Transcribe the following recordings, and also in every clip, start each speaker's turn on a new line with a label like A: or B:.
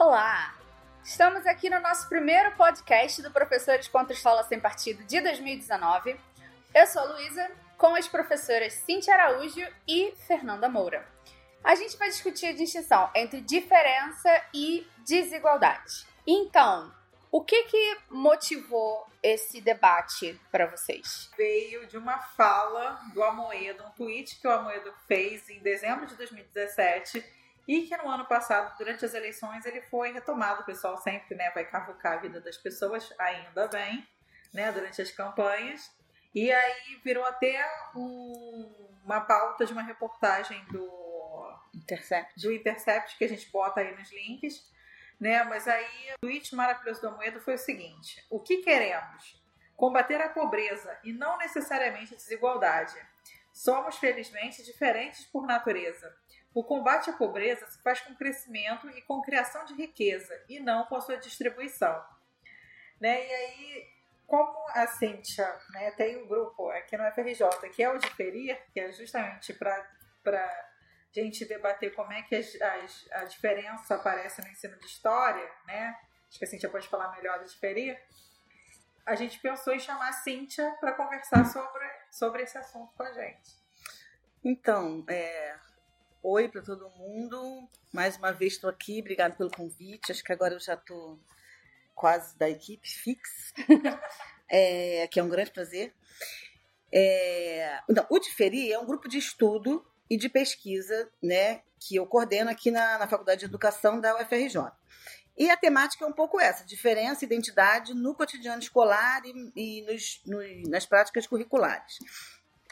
A: Olá! Estamos aqui no nosso primeiro podcast do Professores contra Escola Sem Partido de 2019. Eu sou a Luísa, com as professoras Cintia Araújo e Fernanda Moura. A gente vai discutir a distinção entre diferença e desigualdade. Então, o que que motivou esse debate para vocês?
B: Veio de uma fala do Amoedo, um tweet que o Amoedo fez em dezembro de 2017 e que no ano passado, durante as eleições, ele foi retomado. O pessoal sempre né, vai cavucar a vida das pessoas, ainda bem, né, durante as campanhas. E aí virou até um, uma pauta de uma reportagem do
A: Intercept.
B: do Intercept, que a gente bota aí nos links. Né? Mas aí o tweet maravilhoso do Amoedo foi o seguinte: o que queremos? Combater a pobreza e não necessariamente a desigualdade. Somos, felizmente, diferentes por natureza. O combate à pobreza se faz com crescimento e com criação de riqueza, e não com a sua distribuição. Né? E aí, como a Cíntia né, tem um grupo aqui no FRJ, que é o Diferir, que é justamente para gente debater como é que as, as, a diferença aparece no ensino de história, né? Acho que a Cíntia pode falar melhor do Diferir. A gente pensou em chamar a Cíntia para conversar sobre, sobre esse assunto com a gente.
C: Então, é, oi para todo mundo. Mais uma vez estou aqui, obrigado pelo convite. Acho que agora eu já estou quase da equipe fix, é, que é um grande prazer. É, não, o Diferi é um grupo de estudo e de pesquisa, né, que eu coordeno aqui na, na Faculdade de Educação da UFRJ. E a temática é um pouco essa: diferença e identidade no cotidiano escolar e, e nos, nos, nas práticas curriculares.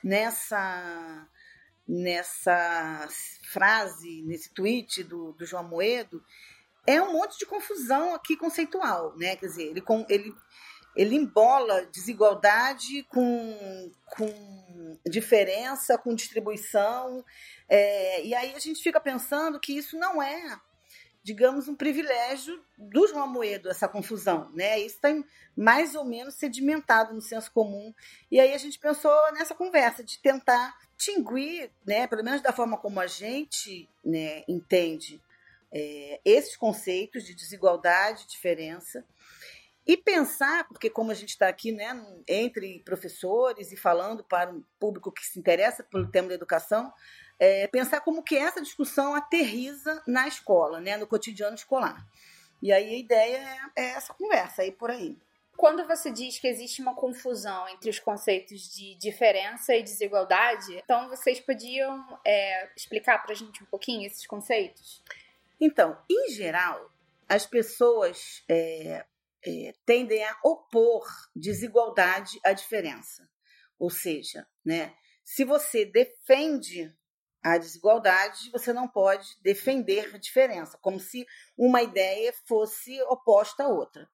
C: Nessa, nessa frase, nesse tweet do, do João Moedo, é um monte de confusão aqui conceitual, né? Quer dizer, ele, ele, ele embola desigualdade com, com diferença, com distribuição, é, e aí a gente fica pensando que isso não é, digamos, um privilégio do João Moedo, essa confusão, né? Isso está mais ou menos sedimentado no senso comum, e aí a gente pensou nessa conversa de tentar distinguir, né, pelo menos da forma como a gente né, entende é, esses conceitos de desigualdade, diferença, e pensar, porque como a gente está aqui né, entre professores e falando para um público que se interessa pelo tema da educação, é, pensar como que essa discussão aterriza na escola, né, no cotidiano escolar. E aí a ideia é, é essa conversa aí por aí.
A: Quando você diz que existe uma confusão entre os conceitos de diferença e desigualdade, então vocês podiam é, explicar para a gente um pouquinho esses conceitos?
C: Então, em geral, as pessoas é, é, tendem a opor desigualdade à diferença. Ou seja, né, se você defende a desigualdade, você não pode defender a diferença, como se uma ideia fosse oposta à outra.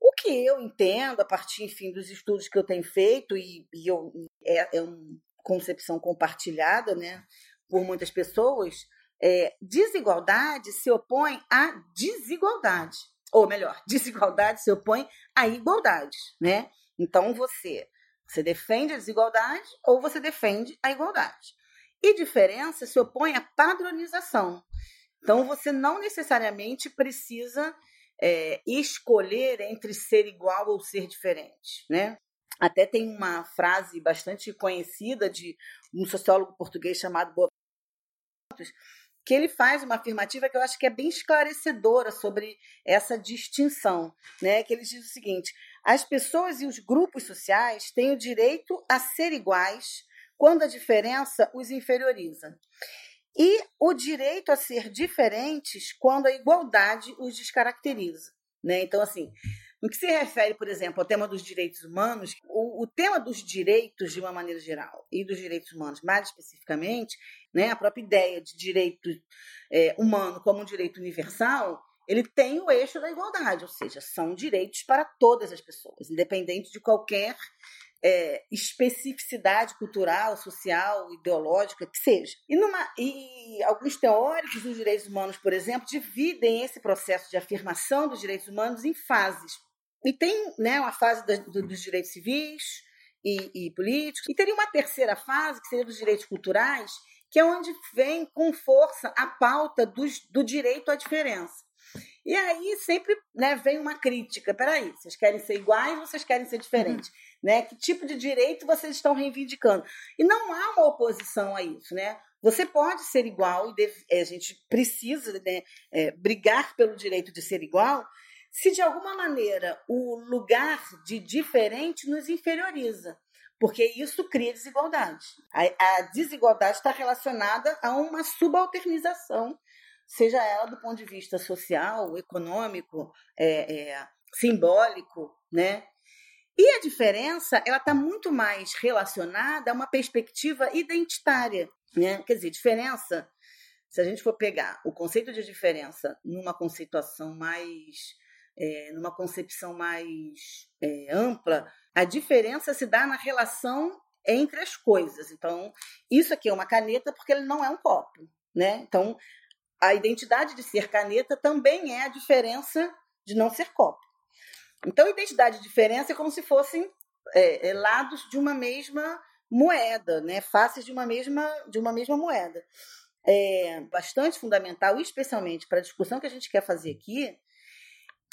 C: O que eu entendo, a partir, enfim, dos estudos que eu tenho feito, e, e eu, é, é uma concepção compartilhada né, por muitas pessoas, é, desigualdade se opõe à desigualdade ou melhor, desigualdade se opõe à igualdade, né? Então você, você defende a desigualdade ou você defende a igualdade. E diferença se opõe à padronização. Então você não necessariamente precisa é, escolher entre ser igual ou ser diferente, né? Até tem uma frase bastante conhecida de um sociólogo português chamado Boaventura, que ele faz uma afirmativa que eu acho que é bem esclarecedora sobre essa distinção, né? Que ele diz o seguinte: as pessoas e os grupos sociais têm o direito a ser iguais quando a diferença os inferioriza. E o direito a ser diferentes quando a igualdade os descaracteriza. Né? Então, assim, no que se refere, por exemplo, ao tema dos direitos humanos, o, o, tema dos direitos, de uma maneira geral, e dos direitos humanos mais especificamente, né, a própria ideia de direito é, humano como um direito universal, ele tem o eixo da igualdade, ou seja, são direitos para todas as pessoas, independente de qualquer é, especificidade cultural, social, ideológica, que seja. E, numa, e alguns teóricos dos direitos humanos, por exemplo, dividem esse processo de afirmação dos direitos humanos em fases. E tem né, uma fase da, do, dos direitos civis e, e, políticos, e teria uma terceira fase, que seria dos direitos culturais, que é onde vem com força a pauta dos, do direito à diferença. E aí sempre né, vem uma crítica. Peraí, vocês querem ser iguais vocês querem ser diferentes? Uhum. Né? Que tipo de direito vocês estão reivindicando? E não há uma oposição a isso, né? Você pode ser igual, e deve, é, a gente precisa né, é, brigar pelo direito de ser igual, se de alguma maneira o lugar de diferente nos inferioriza, porque isso cria desigualdade. A, a desigualdade está relacionada a uma subalternização, seja ela do ponto de vista social, econômico, é, é, simbólico, né? E a diferença, ela está muito mais relacionada a uma perspectiva identitária, né? Quer dizer, diferença, se a gente for pegar o conceito de diferença numa conceituação mais é, numa concepção mais é, ampla, a diferença se dá na relação entre as coisas. Então, isso aqui é uma caneta porque ele não é um copo, né? Então, a identidade de ser caneta também é a diferença de não ser copo. Então, identidade e diferença é como se fossem é, é, lados de uma mesma moeda, né? faces de uma mesma, de uma mesma moeda. É bastante fundamental, especialmente para a discussão que a gente quer fazer aqui,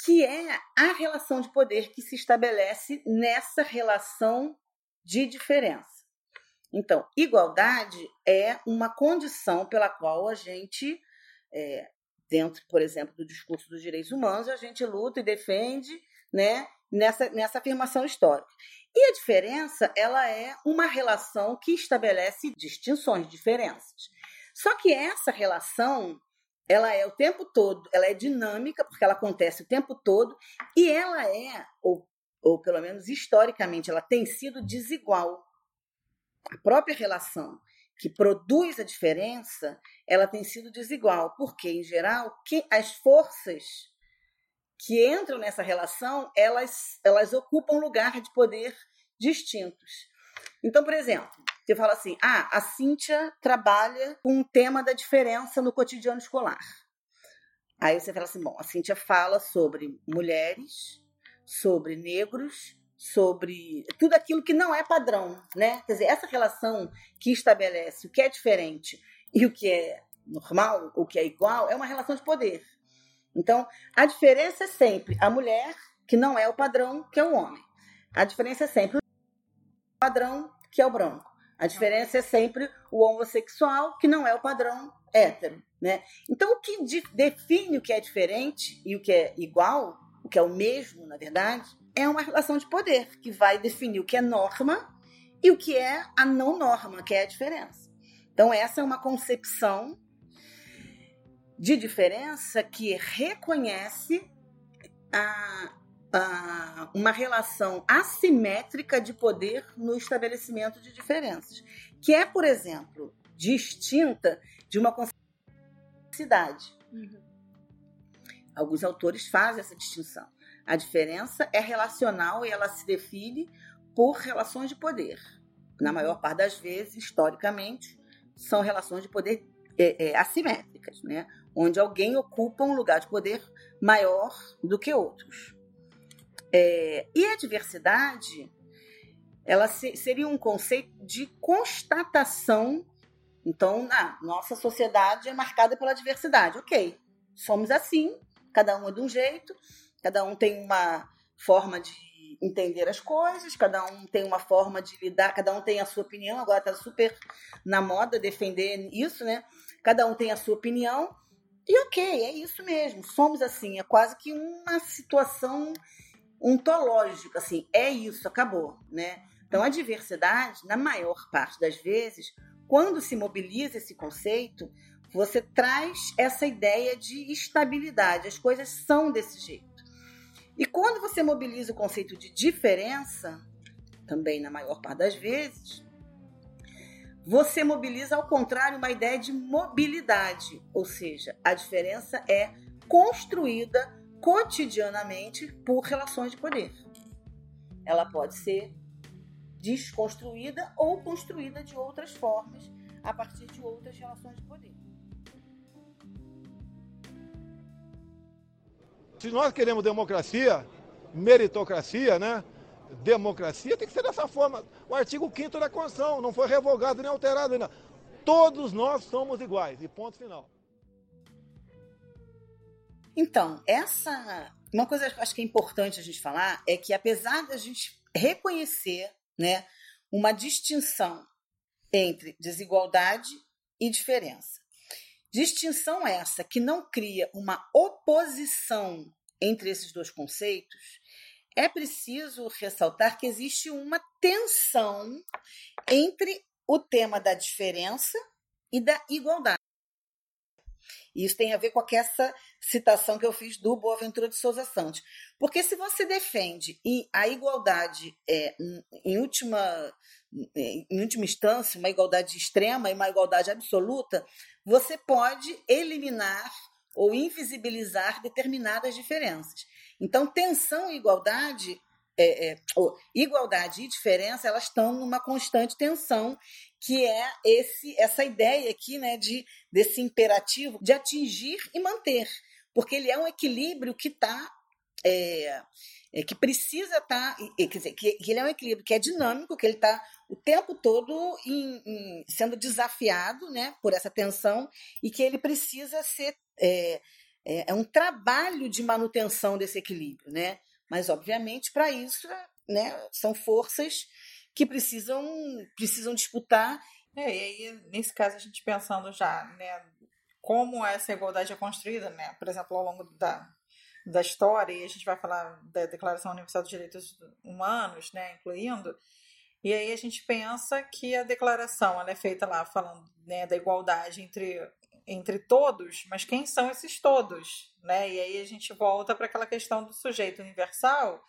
C: que é a relação de poder que se estabelece nessa relação de diferença. Então, igualdade é uma condição pela qual a gente, é, dentro, por exemplo, do discurso dos direitos humanos, a gente luta e defende né, nessa, nessa afirmação histórica. E a diferença ela é uma relação que estabelece distinções, diferenças. Só que essa relação ela é o tempo todo, ela é dinâmica, porque ela acontece o tempo todo, e ela é, ou, ou pelo menos historicamente, ela tem sido desigual. A própria relação que produz a diferença, ela tem sido desigual, porque, em geral, que as forças que entram nessa relação, elas, elas ocupam lugar de poder distintos. Então, por exemplo, você fala assim: ah, a Cíntia trabalha com o tema da diferença no cotidiano escolar. Aí você fala assim: bom, a Cíntia fala sobre mulheres, sobre negros, sobre tudo aquilo que não é padrão, né? Quer dizer, essa relação que estabelece o que é diferente e o que é normal, o que é igual, é uma relação de poder. Então, a diferença é sempre a mulher, que não é o padrão, que é o homem. A diferença é sempre o padrão, que é o branco. A diferença é sempre o homossexual, que não é o padrão hétero. Né? Então, o que define o que é diferente e o que é igual, o que é o mesmo, na verdade, é uma relação de poder, que vai definir o que é norma e o que é a não norma, que é a diferença. Então, essa é uma concepção de diferença que reconhece a, uh, uma relação assimétrica de poder no estabelecimento de diferenças, que é, por exemplo, distinta de uma cidade. Uhum. Alguns autores fazem essa distinção. A diferença é relacional e ela se define por relações de poder. Na maior parte das vezes, historicamente, são relações de poder é, é, assimétricas, né? onde alguém ocupa um lugar de poder maior do que outros. É, e a diversidade, ela se, seria um conceito de constatação. Então, a nossa sociedade é marcada pela diversidade. Ok, somos assim, cada um é de um jeito, cada um tem uma forma de entender as coisas, cada um tem uma forma de lidar, cada um tem a sua opinião. Agora está super na moda defender isso, né? Cada um tem a sua opinião. E ok, é isso mesmo, somos assim, é quase que uma situação ontológico, assim, é isso, acabou, né? Então, a diversidade, na maior parte das vezes, quando se mobiliza esse conceito, você traz essa ideia de estabilidade, as coisas são desse jeito. E quando você mobiliza o conceito de diferença, também na maior parte das vezes, você mobiliza ao contrário uma ideia de mobilidade, ou seja, a diferença é construída cotidianamente por relações de poder. Ela pode ser desconstruída ou construída de outras formas a partir de outras relações de poder.
D: Se nós queremos democracia, meritocracia, né? Democracia tem que ser dessa forma. O artigo 5 da Constituição não foi revogado nem alterado ainda. Todos nós somos iguais. E ponto final.
C: Então, essa. Uma coisa que eu acho que é importante a gente falar é que, apesar da gente reconhecer né, uma distinção entre desigualdade e diferença, distinção essa que não cria uma oposição entre esses dois conceitos, é preciso ressaltar que existe uma tensão entre o tema da diferença e da igualdade. E isso tem a ver com essa citação que eu fiz do Boaventura de Souza Santos. Porque se você defende a igualdade é, em, última, em última instância, uma igualdade extrema e uma igualdade absoluta, você pode eliminar ou invisibilizar determinadas diferenças. Então, tensão e igualdade, é, é, igualdade e diferença, elas estão numa constante tensão, que é esse essa ideia aqui, né, de desse imperativo de atingir e manter, porque ele é um equilíbrio que está é, é, que precisa estar, tá, quer dizer, que, que, ele é um equilíbrio que é dinâmico, que ele está o tempo todo em, em, sendo desafiado, né, por essa tensão e que ele precisa ser é, é, é um trabalho de manutenção desse equilíbrio, né? Mas, obviamente, para isso, né, são forças que precisam, precisam disputar.
B: É, e aí, nesse caso, a gente pensando já, né, como essa igualdade é construída, né? Por exemplo, ao longo da, da história, e a gente vai falar da Declaração Universal dos Direitos Humanos, né, incluindo, e aí a gente pensa que a declaração ela é feita lá falando né, da igualdade entre entre todos, mas quem são esses todos, né? E aí a gente volta para aquela questão do sujeito universal,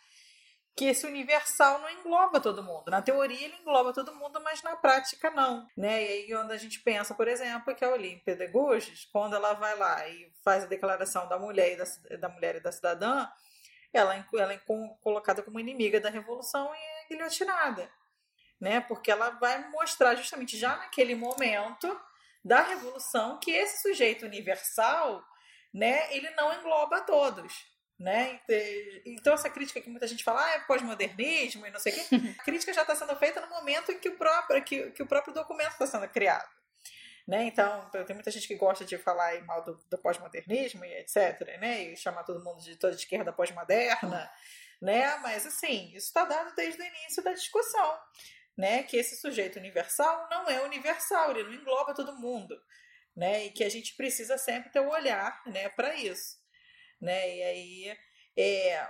B: que esse universal não engloba todo mundo. Na teoria ele engloba todo mundo, mas na prática não, né? E aí quando a gente pensa, por exemplo, que a Olímpia Gouges, quando ela vai lá e faz a declaração da mulher e da, da mulher e da cidadã, ela, ela é colocada como inimiga da revolução e é guilhotinada, né? Porque ela vai mostrar justamente já naquele momento da revolução que esse sujeito universal, né, ele não engloba todos. Né? Então, essa crítica que muita gente fala ah, é pós-modernismo e não sei o quê, a crítica já está sendo feita no momento em que o próprio, que, que o próprio documento está sendo criado. Né? Então, tem muita gente que gosta de falar mal do, do pós-modernismo e etc. Né? E chamar todo mundo de toda esquerda pós-moderna. Né? Mas, assim, isso está dado desde o início da discussão né, que esse sujeito universal não é universal, ele não engloba todo mundo, né, e que a gente precisa sempre ter um olhar, né, para isso, né, e aí é,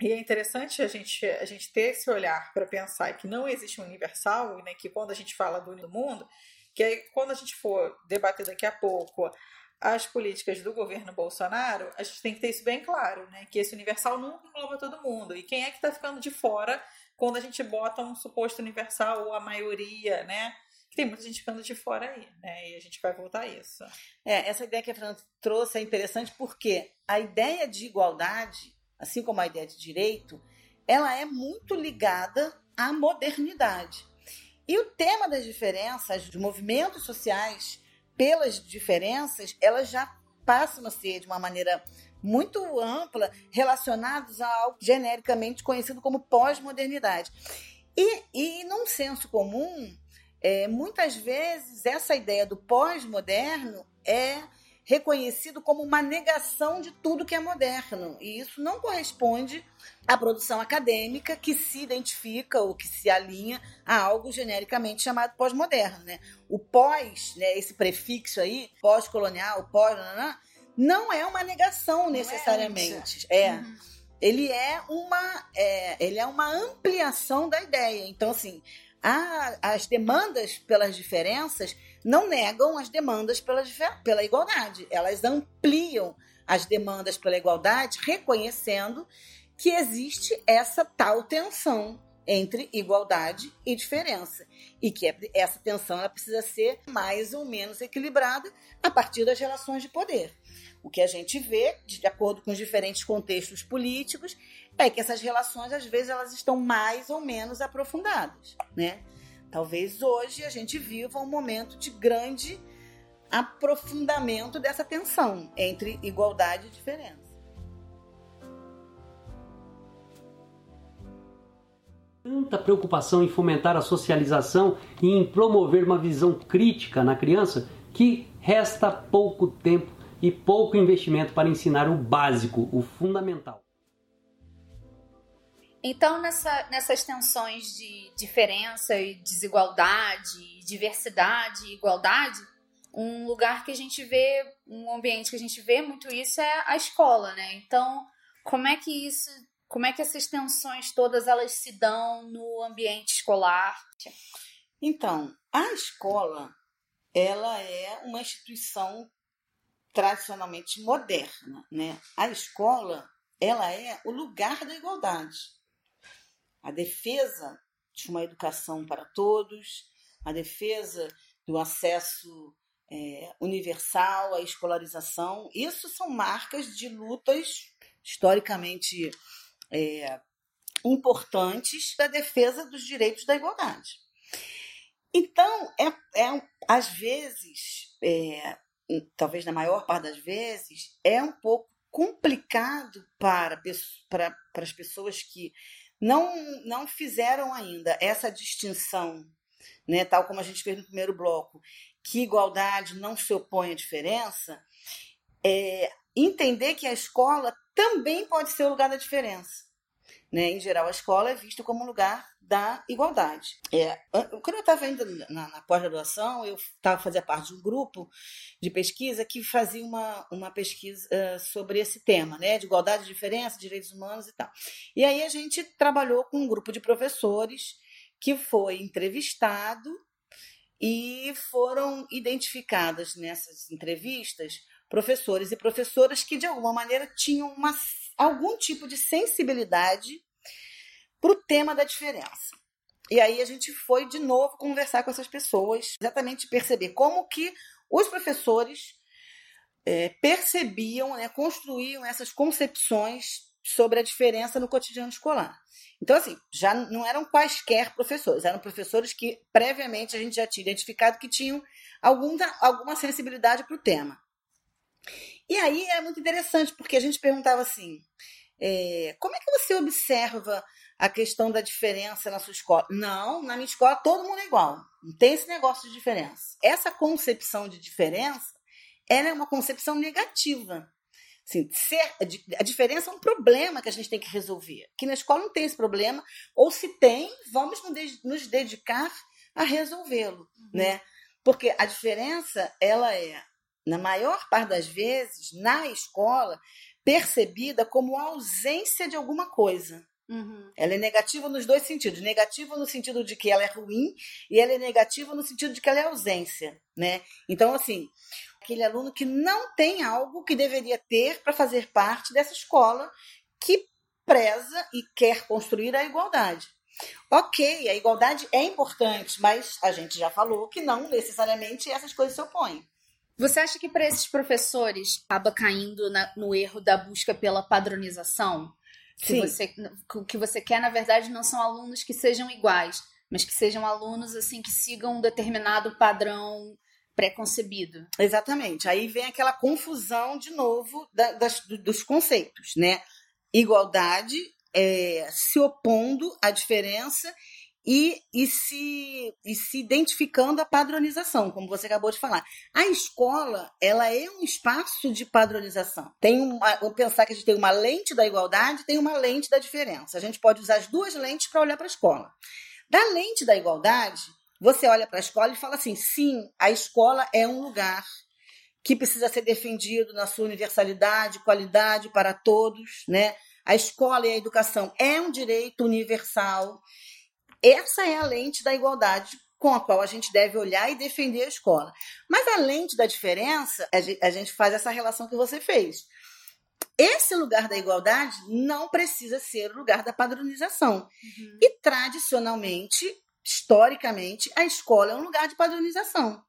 B: e é interessante a gente, a gente ter esse olhar para pensar que não existe um universal, né, que quando a gente fala do mundo, que aí, quando a gente for debater daqui a pouco as políticas do governo Bolsonaro, a gente tem que ter isso bem claro, né? Que esse universal nunca engloba todo mundo. E quem é que está ficando de fora quando a gente bota um suposto universal ou a maioria, né? Tem muita gente ficando de fora aí, né? E a gente vai voltar a isso.
C: É, essa ideia que a Fernanda trouxe é interessante porque a ideia de igualdade, assim como a ideia de direito, ela é muito ligada à modernidade. E o tema das diferenças, dos movimentos sociais pelas diferenças, elas já passam a ser de uma maneira muito ampla relacionados a algo genericamente conhecido como pós-modernidade. E, e num senso comum, é, muitas vezes essa ideia do pós-moderno é reconhecido como uma negação de tudo que é moderno. E isso não corresponde à produção acadêmica que se identifica ou que se alinha a algo genericamente chamado pós-moderno. Né? O pós, né, esse prefixo aí, pós-colonial, pós, não é uma negação é necessariamente. É. é. Uhum. Ele é uma é, ele é uma ampliação da ideia. Então, assim, as demandas pelas diferenças não negam as demandas pela, pela igualdade. Elas ampliam as demandas pela igualdade, reconhecendo que existe essa tal tensão entre igualdade e diferença. E que é, essa tensão ela precisa ser mais ou menos equilibrada a partir das relações de poder. O que a gente vê, de acordo com os diferentes contextos políticos, é que essas relações, às vezes, elas estão mais ou menos aprofundadas, né? Talvez hoje a gente viva um momento de grande aprofundamento dessa tensão entre igualdade e diferença.
E: Tanta preocupação em fomentar a socialização e em promover uma visão crítica na criança que resta pouco tempo e pouco investimento para ensinar o básico, o fundamental.
A: Então, nessa, nessas tensões de diferença e desigualdade, diversidade e igualdade, um lugar que a gente vê, um ambiente que a gente vê muito isso é a escola, né? Então, como é que isso, como é que essas tensões todas elas se dão no ambiente escolar?
C: Então, a escola, ela é uma instituição tradicionalmente moderna, né? A escola, ela é o lugar da igualdade a defesa de uma educação para todos, a defesa do acesso é, universal à escolarização. Isso são marcas de lutas historicamente é, importantes da defesa dos direitos da igualdade. Então, é, é às vezes, é, talvez na maior parte das vezes, é um pouco complicado para, para, para as pessoas que não, não fizeram ainda essa distinção, né, tal como a gente fez no primeiro bloco, que igualdade não se opõe à diferença, é, entender que a escola também pode ser o lugar da diferença. Né? Em geral, a escola é vista como um lugar da igualdade. É, quando eu estava indo na, na pós-graduação, eu estava fazia parte de um grupo de pesquisa que fazia uma, uma pesquisa uh, sobre esse tema, né, de igualdade, diferença, direitos humanos e tal. E aí a gente trabalhou com um grupo de professores que foi entrevistado e foram identificadas nessas entrevistas professores e professoras que de alguma maneira tinham uma, algum tipo de sensibilidade para o tema da diferença. E aí a gente foi de novo conversar com essas pessoas, exatamente perceber como que os professores é, percebiam, né, construíam essas concepções sobre a diferença no cotidiano escolar. Então, assim, já não eram quaisquer professores, eram professores que previamente a gente já tinha identificado que tinham alguma, alguma sensibilidade para o tema. E aí é muito interessante, porque a gente perguntava assim: é, como é que você observa a questão da diferença na sua escola. Não, na minha escola todo mundo é igual. Não tem esse negócio de diferença. Essa concepção de diferença ela é uma concepção negativa. Assim, ser, a diferença é um problema que a gente tem que resolver. Que na escola não tem esse problema, ou se tem, vamos nos dedicar a resolvê-lo, uhum. né? Porque a diferença, ela é, na maior parte das vezes, na escola, percebida como ausência de alguma coisa. Uhum. Ela é negativa nos dois sentidos. Negativa no sentido de que ela é ruim e ela é negativa no sentido de que ela é ausência, né? Então, assim, aquele aluno que não tem algo que deveria ter para fazer parte dessa escola que preza e quer construir a igualdade. Ok, a igualdade é importante, mas a gente já falou que não necessariamente essas coisas se opõem.
A: Você acha que para esses professores acaba caindo na, no erro da busca pela padronização? Que você, o que você quer, na verdade, não são alunos que sejam iguais, mas que sejam alunos assim que sigam um determinado padrão pré-concebido.
C: Exatamente. Aí vem aquela confusão de novo da, das, dos conceitos, né? Igualdade é, se opondo à diferença e, e, se, e se identificando a padronização, como você acabou de falar. A escola, ela é um espaço de padronização. Tem uma, vamos pensar que a gente tem uma lente da igualdade tem uma lente da diferença. A gente pode usar as duas lentes para olhar para a escola. Da lente da igualdade, você olha para a escola e fala assim: sim, a escola é um lugar que precisa ser defendido na sua universalidade, qualidade para todos, né? A escola e a educação é um direito universal essa é a lente da igualdade com a qual a gente deve olhar e defender a escola. Mas a lente da diferença, a gente faz essa relação que você fez. Esse lugar da igualdade não precisa ser o lugar da padronização. Uhum. E tradicionalmente, historicamente, a escola é um lugar de padronização.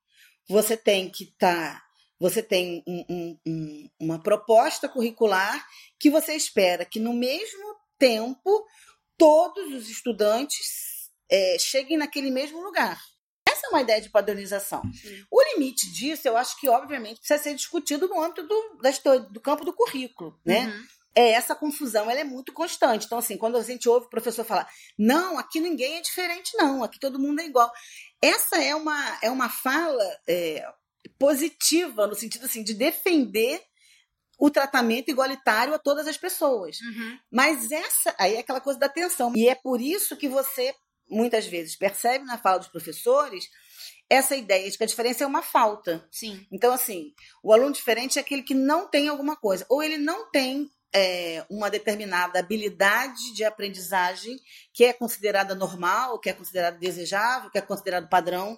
C: Você tem que estar. Tá, você tem um, um, um, uma proposta curricular que você espera que, no mesmo tempo, todos os estudantes é, cheguem naquele mesmo lugar. Essa é uma ideia de padronização. Sim. O limite disso, eu acho que, obviamente, precisa ser discutido no âmbito do, do campo do currículo, né? Uhum. É, essa confusão ela é muito constante. Então, assim, quando a gente ouve o professor falar, não, aqui ninguém é diferente, não, aqui todo mundo é igual. Essa é uma, é uma fala é, positiva, no sentido assim, de defender o tratamento igualitário a todas as pessoas.
A: Uhum.
C: Mas essa aí é aquela coisa da atenção. E é por isso que você muitas vezes percebe na fala dos professores essa ideia de que a diferença é uma falta.
A: Sim.
C: Então, assim, o aluno diferente é aquele que não tem alguma coisa, ou ele não tem é, uma determinada habilidade de aprendizagem que é considerada normal, que é considerada desejável, que é considerado padrão,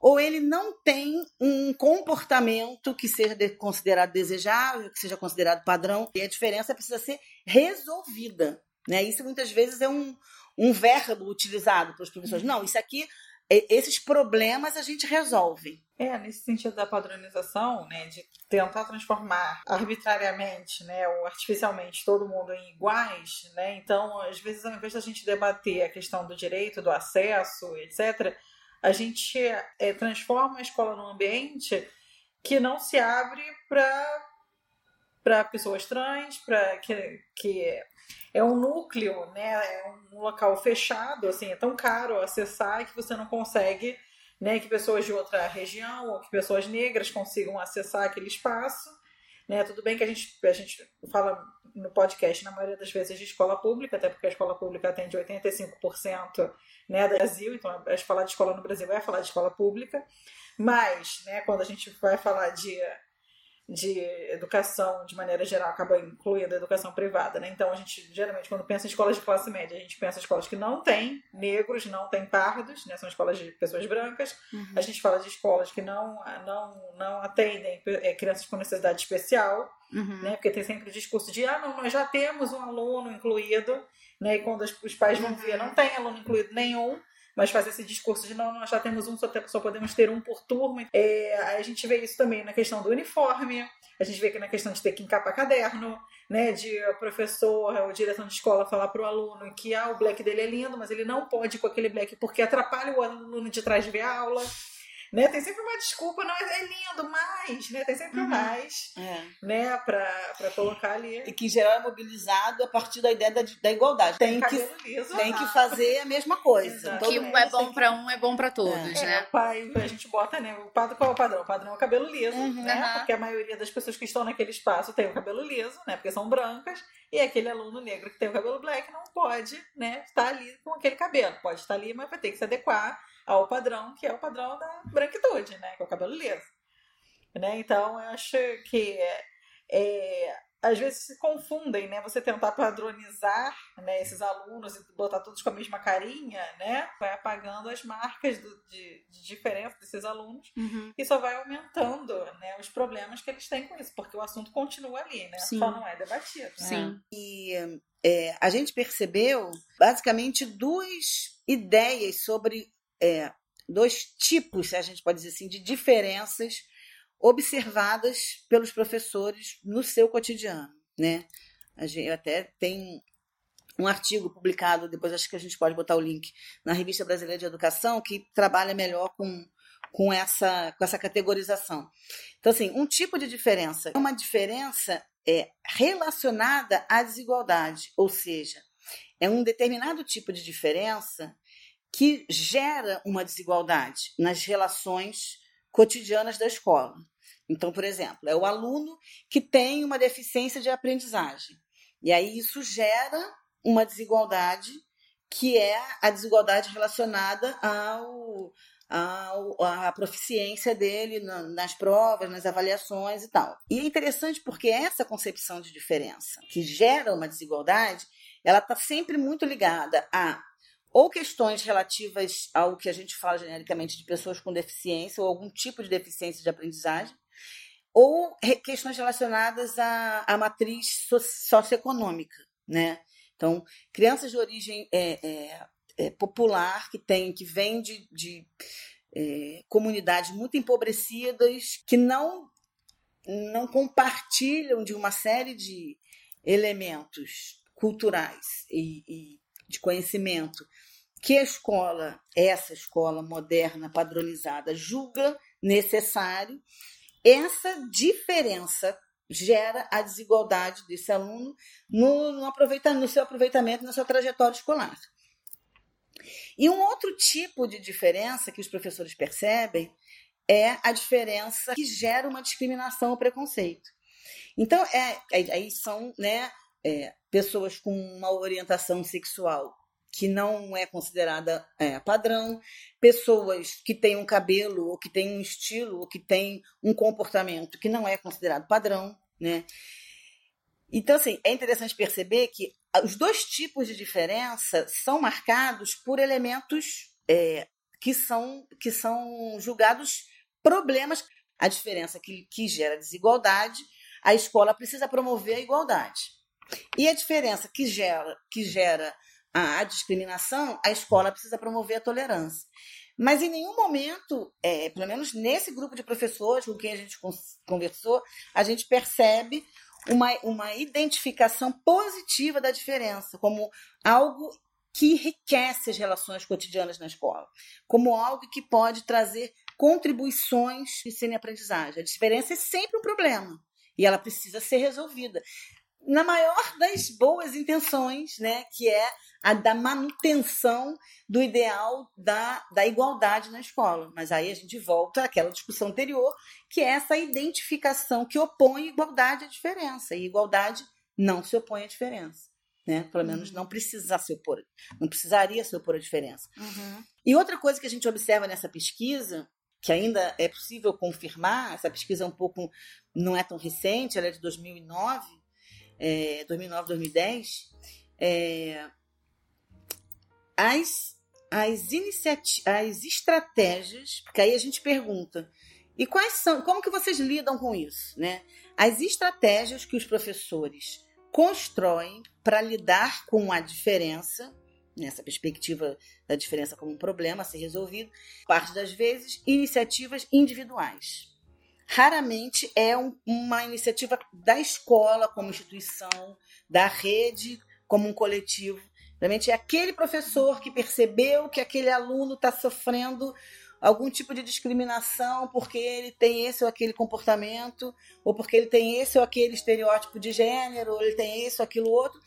C: ou ele não tem um comportamento que seja de, considerado desejável, que seja considerado padrão, e a diferença precisa ser resolvida. Né? Isso muitas vezes é um, um verbo utilizado pelos professores. Não, isso aqui esses problemas a gente resolve.
B: É, nesse sentido da padronização, né, de tentar transformar arbitrariamente, né, ou artificialmente todo mundo em iguais, né, então, às vezes, ao invés da gente debater a questão do direito, do acesso, etc., a gente é, transforma a escola num ambiente que não se abre para para pessoas trans, para que, que é um núcleo, né? É um local fechado, assim, é tão caro acessar que você não consegue, né? Que pessoas de outra região ou que pessoas negras consigam acessar aquele espaço, né? Tudo bem que a gente, a gente fala no podcast, na maioria das vezes, de escola pública, até porque a escola pública atende 85% né, do Brasil, então a falar de escola no Brasil vai falar de escola pública, mas, né, quando a gente vai falar de de educação, de maneira geral, acaba incluindo a educação privada, né? Então, a gente, geralmente, quando pensa em escolas de classe média, a gente pensa em escolas que não têm negros, não têm pardos, né? São escolas de pessoas brancas. Uhum. A gente fala de escolas que não, não, não atendem é, crianças com necessidade especial, uhum. né? Porque tem sempre o discurso de, ah, não, nós já temos um aluno incluído, né? E quando os pais vão ver, não tem aluno incluído nenhum mas fazer esse discurso de não, nós já temos um, só, só podemos ter um por turma. É, a gente vê isso também na questão do uniforme, a gente vê que na questão de ter que encapar caderno, né, de professor ou diretor de escola falar para o aluno que ah, o black dele é lindo, mas ele não pode ir com aquele black porque atrapalha o aluno de trás de ver a aula. Né? Tem sempre uma desculpa, não, é lindo, mas, né? Tem sempre uhum. mais,
C: é.
B: né? Pra, pra colocar ali.
C: E que em geral é mobilizado a partir da ideia da, da igualdade. Tem, que,
B: liso,
C: tem que fazer a mesma coisa.
A: O que é bom pra um é bom pra todos, é. né?
B: É, o pai, a gente bota, né? O padrão, qual é o padrão? O padrão é o cabelo liso, uhum. né? Porque a maioria das pessoas que estão naquele espaço tem o cabelo liso, né? Porque são brancas. E aquele aluno negro que tem o cabelo black não pode, né? Estar ali com aquele cabelo. Pode estar ali, mas vai ter que se adequar ao padrão, que é o padrão da branquitude, né? Que é o cabelo liso. Né? Então, eu acho que é, às vezes se confundem, né? Você tentar padronizar né, esses alunos e botar todos com a mesma carinha, né? Vai apagando as marcas do, de, de, diferença desses alunos
A: uhum.
B: e só vai aumentando né, os problemas que eles têm com isso, porque o assunto continua ali, né?
A: Sim.
B: Só não é debatido. Né?
A: Sim.
C: E é, a gente percebeu basicamente duas ideias sobre é, dois tipos, se a gente pode dizer assim, de diferenças observadas pelos professores no seu cotidiano, né? Gente até tem um artigo publicado, depois acho que a gente pode botar o link na Revista Brasileira de Educação, que trabalha melhor com, com, essa, com essa categorização. Então, assim, um tipo de diferença é uma diferença é, relacionada à desigualdade, ou seja, é um determinado tipo de diferença que gera uma desigualdade nas relações cotidianas da escola. Então, por exemplo, é o aluno que tem uma deficiência de aprendizagem. E aí isso gera uma desigualdade que é a desigualdade relacionada ao, ao, à proficiência dele nas provas, nas avaliações e tal. E é interessante porque essa concepção de diferença que gera uma desigualdade, ela está sempre muito ligada a ou questões relativas ao que a gente fala genericamente de pessoas com deficiência ou algum tipo de deficiência de aprendizagem, ou questões relacionadas à, à matriz socioeconômica, né? Então, crianças de origem é, é, é, popular que tem, que vêm de, de é, comunidades muito empobrecidas, que não não compartilham de uma série de elementos culturais e, e de conhecimento que a escola, essa escola moderna, padronizada, julga necessário, essa diferença gera a desigualdade desse aluno no, no, aproveitamento, no seu aproveitamento, na sua trajetória escolar. E um outro tipo de diferença que os professores percebem é a diferença que gera uma discriminação ou preconceito. Então, é, aí são né, é, pessoas com uma orientação sexual que não é considerada é, padrão, pessoas que têm um cabelo, ou que têm um estilo, ou que têm um comportamento que não é considerado padrão, né? Então, assim, é interessante perceber que os dois tipos de diferença são marcados por elementos é, que, são, que são julgados problemas. A diferença que, que gera desigualdade, a escola precisa promover a igualdade. E a diferença que gera, que gera a, a discriminação, a escola precisa promover a tolerância. Mas em nenhum momento, é, pelo menos nesse grupo de professores com quem a gente conversou, a gente percebe uma, uma identificação positiva da diferença, como algo que enriquece as relações cotidianas na escola, como algo que pode trazer contribuições de ensino-aprendizagem. A diferença é sempre um problema e ela precisa ser resolvida na maior das boas intenções, né, que é a da manutenção do ideal da, da igualdade na escola. Mas aí a gente volta àquela discussão anterior, que é essa identificação que opõe igualdade à diferença. E igualdade não se opõe à diferença. Né? Pelo menos uhum. não precisa se opor, não precisaria se opor à diferença. Uhum. E outra coisa que a gente observa nessa pesquisa, que ainda é possível confirmar, essa pesquisa é um pouco não é tão recente, ela é de 2009, é, 2009, 2010, é, as, as, iniciativas, as estratégias, porque aí a gente pergunta, e quais são, como que vocês lidam com isso, né? As estratégias que os professores constroem para lidar com a diferença, nessa perspectiva da diferença como um problema a ser resolvido, parte das vezes, iniciativas individuais. Raramente é um, uma iniciativa da escola como instituição, da rede como um coletivo Realmente é aquele professor que percebeu que aquele aluno está sofrendo algum tipo de discriminação porque ele tem esse ou aquele comportamento, ou porque ele tem esse ou aquele estereótipo de gênero, ou ele tem esse ou aquilo outro.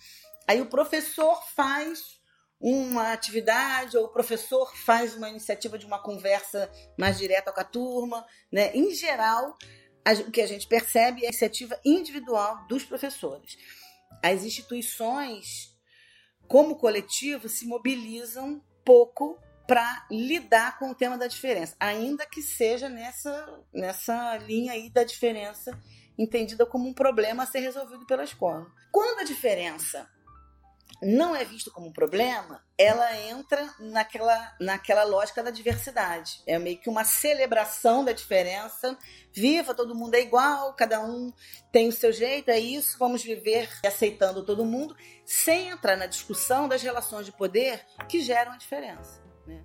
C: Aí o professor faz uma atividade, ou o professor faz uma iniciativa de uma conversa mais direta com a turma. Né? Em geral, o que a gente percebe é a iniciativa individual dos professores. As instituições como coletivo, se mobilizam pouco para lidar com o tema da diferença, ainda que seja nessa, nessa linha aí da diferença entendida como um problema a ser resolvido pela escola. Quando a diferença não é visto como um problema, ela entra naquela, naquela lógica da diversidade. É meio que uma celebração da diferença. Viva, todo mundo é igual, cada um tem o seu jeito, é isso, vamos viver aceitando todo mundo, sem entrar na discussão das relações de poder que geram a diferença. Né?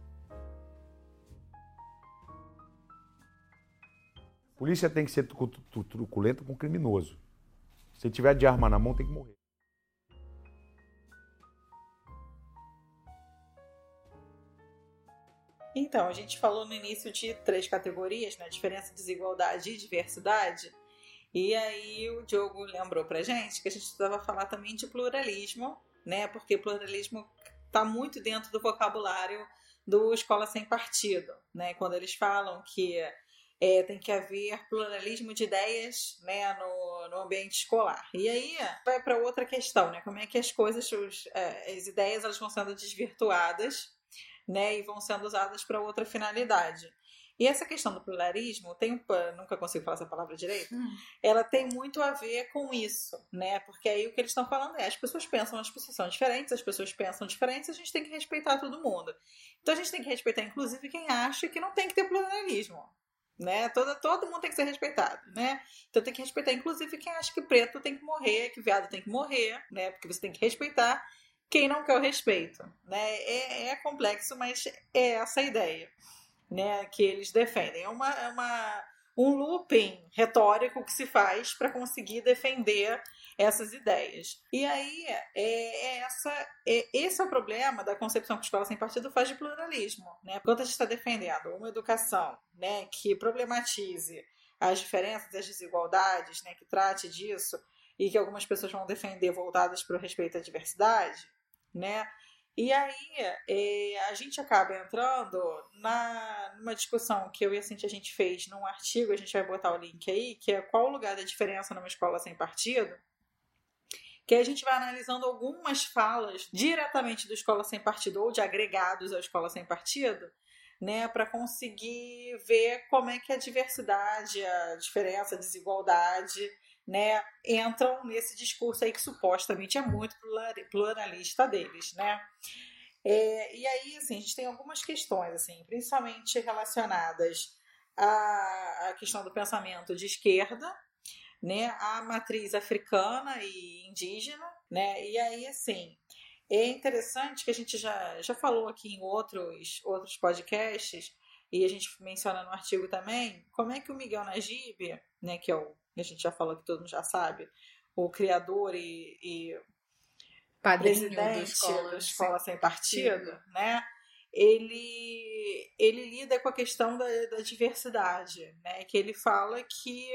F: Polícia tem que ser truculenta com criminoso. Se tiver de arma na mão, tem que morrer.
B: Então, a gente falou no início de três categorias, né? Diferença, desigualdade e diversidade. E aí o Diogo lembrou pra gente que a gente precisava falar também de pluralismo, né? Porque pluralismo está muito dentro do vocabulário do Escola Sem Partido, né? Quando eles falam que é, tem que haver pluralismo de ideias né, no, no ambiente escolar. E aí vai para outra questão, né? Como é que as coisas, os, é, as ideias elas vão sendo desvirtuadas né, e vão sendo usadas para outra finalidade. E essa questão do pluralismo tem um, nunca consigo falar essa palavra direito, hum. ela tem muito a ver com isso, né? Porque aí o que eles estão falando é as pessoas pensam, as pessoas são diferentes, as pessoas pensam diferentes, a gente tem que respeitar todo mundo. Então a gente tem que respeitar, inclusive, quem acha que não tem que ter pluralismo. Né? Todo, todo mundo tem que ser respeitado, né? Então tem que respeitar, inclusive, quem acha que preto tem que morrer, que viado tem que morrer, né? Porque você tem que respeitar quem não quer o respeito. Né? É, é complexo, mas é essa a ideia né, que eles defendem. É, uma, é uma, um looping retórico que se faz para conseguir defender essas ideias. E aí, é, é essa, é, esse é o problema da concepção que a escola sem partido faz de pluralismo. Né? Quando a gente está defendendo uma educação né, que problematize as diferenças, as desigualdades, né, que trate disso, e que algumas pessoas vão defender voltadas para o respeito à diversidade, né? E aí é, a gente acaba entrando na, numa discussão que eu e a Cintia a gente fez num artigo, a gente vai botar o link aí, que é qual o lugar da diferença numa escola sem partido, que a gente vai analisando algumas falas diretamente do Escola Sem Partido ou de agregados à Escola Sem Partido, né, para conseguir ver como é que a diversidade, a diferença, a desigualdade né, entram nesse discurso aí que supostamente é muito pluralista deles, né? É, e aí, assim, a gente tem algumas questões, assim, principalmente relacionadas à, à questão do pensamento de esquerda, né, à matriz africana e indígena, né? E aí, assim, é interessante que a gente já, já falou aqui em outros, outros podcasts, e a gente menciona no artigo também, como é que o Miguel Najib, né, que é o a gente já falou que todo mundo já sabe, o criador e, e presidente da escola, da escola sem partido, né? Ele, ele lida com a questão da, da diversidade, né? Que ele fala que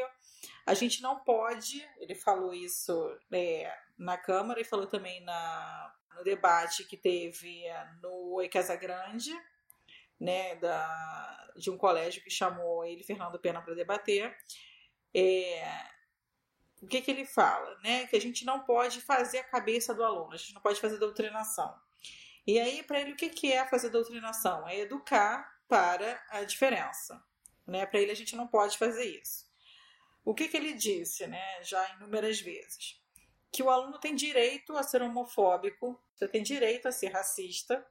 B: a gente não pode, ele falou isso é, na Câmara e falou também na, no debate que teve no Oi Casa Grande, né, da, de um colégio que chamou ele, Fernando Pena, para debater, é, o que, que ele fala? Né? Que a gente não pode fazer a cabeça do aluno, a gente não pode fazer doutrinação. E aí, para ele, o que, que é fazer doutrinação? É educar para a diferença. Né? Para ele, a gente não pode fazer isso. O que, que ele disse, né, já inúmeras vezes? Que o aluno tem direito a ser homofóbico, tem direito a ser racista.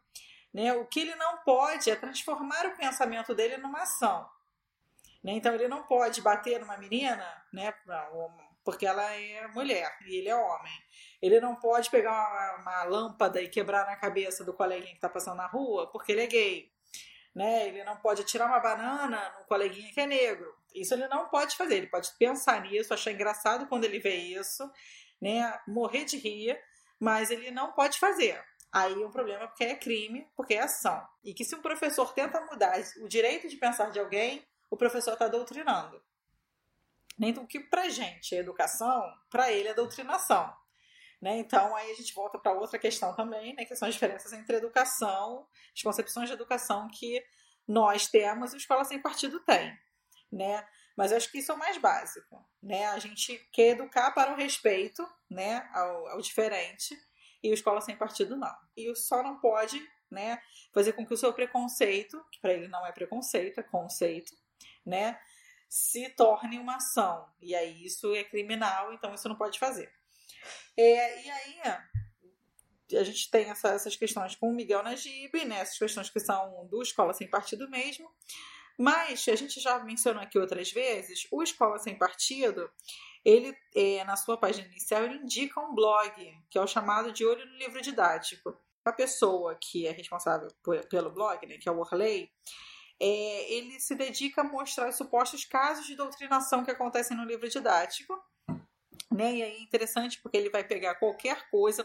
B: Né? O que ele não pode é transformar o pensamento dele numa ação. Né? Então ele não pode bater numa menina, né? Porque ela é mulher e ele é homem. Ele não pode pegar uma, uma lâmpada e quebrar na cabeça do coleguinha que está passando na rua, porque ele é gay. Né? Ele não pode tirar uma banana no coleguinha que é negro. Isso ele não pode fazer. Ele pode pensar nisso, achar engraçado quando ele vê isso, né? morrer de rir, mas ele não pode fazer. Aí é um problema porque é crime, porque é ação. E que se um professor tenta mudar o direito de pensar de alguém, o professor está doutrinando. Então, o que para gente é educação, para ele é doutrinação. Né? Então, aí a gente volta para outra questão também, né? que são as diferenças entre educação, as concepções de educação que nós temos e a escola sem partido tem. Né? Mas eu acho que isso é o mais básico. Né? A gente quer educar para o respeito né? ao, ao diferente e a escola sem partido não. E só não pode né, fazer com que o seu preconceito, que para ele não é preconceito, é conceito, né, se torne uma ação. E aí isso é criminal, então isso não pode fazer. É, e aí a gente tem essa, essas questões com o Miguel Najib, né, essas questões que são do Escola Sem Partido mesmo. Mas a gente já mencionou aqui outras vezes, o Escola Sem Partido, ele, é, na sua página inicial, ele indica um blog, que é o chamado de Olho no Livro Didático. A pessoa que é responsável pelo blog, né, que é o Orley, é, ele se dedica a mostrar os supostos casos de doutrinação que acontecem no livro didático. Né? E aí é interessante porque ele vai pegar qualquer coisa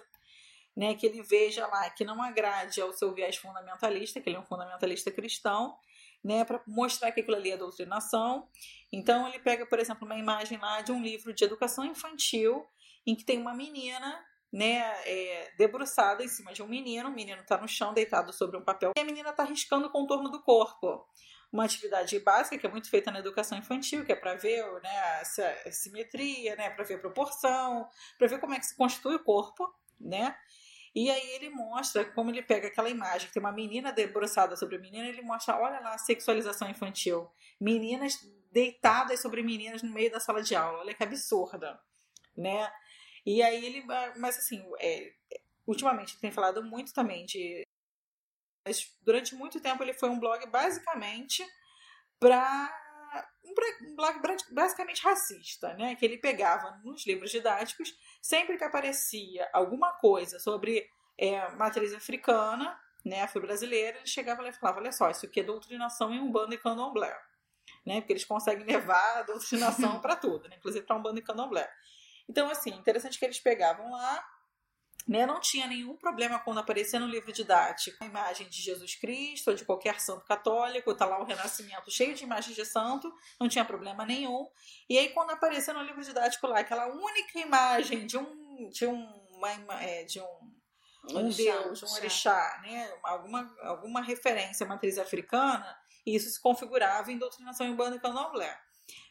B: né, que ele veja lá que não agrade ao seu viés fundamentalista, que ele é um fundamentalista cristão, né, para mostrar que aquilo ali é doutrinação. Então ele pega, por exemplo, uma imagem lá de um livro de educação infantil em que tem uma menina né, é, debruçada em cima de um menino, o menino está no chão, deitado sobre um papel, e a menina está riscando o contorno do corpo. Uma atividade básica que é muito feita na educação infantil, que é para ver né, a simetria, né, para ver a proporção, para ver como é que se constitui o corpo, né? E aí ele mostra como ele pega aquela imagem, que tem uma menina debruçada sobre a menina, ele mostra, olha lá a sexualização infantil. Meninas deitadas sobre meninas no meio da sala de aula. Olha que absurda, né? E aí ele. Mas assim, é, ultimamente tem falado muito também de. Mas durante muito tempo ele foi um blog basicamente para. Um blog basicamente racista, né? Que ele pegava nos livros didáticos, sempre que aparecia alguma coisa sobre é, matriz africana, né, afro-brasileira, ele chegava lá e falava: olha só, isso aqui é doutrinação em Umbanda e Candomblé. Né, porque eles conseguem levar a doutrinação para tudo, né, inclusive para Umbanda e Candomblé. Então, assim, interessante que eles pegavam lá, né? Não tinha nenhum problema quando aparecia no livro didático a imagem de Jesus Cristo ou de qualquer santo católico, tá lá o Renascimento cheio de imagens de santo, não tinha problema nenhum. E aí, quando aparecia no livro didático lá aquela única imagem de um. de um. Uma, é, de um um
C: Orixá,
B: deus, um
C: orixá.
B: né? alguma, alguma referência à matriz africana, e isso se configurava em doutrinação umbanda e candomblé.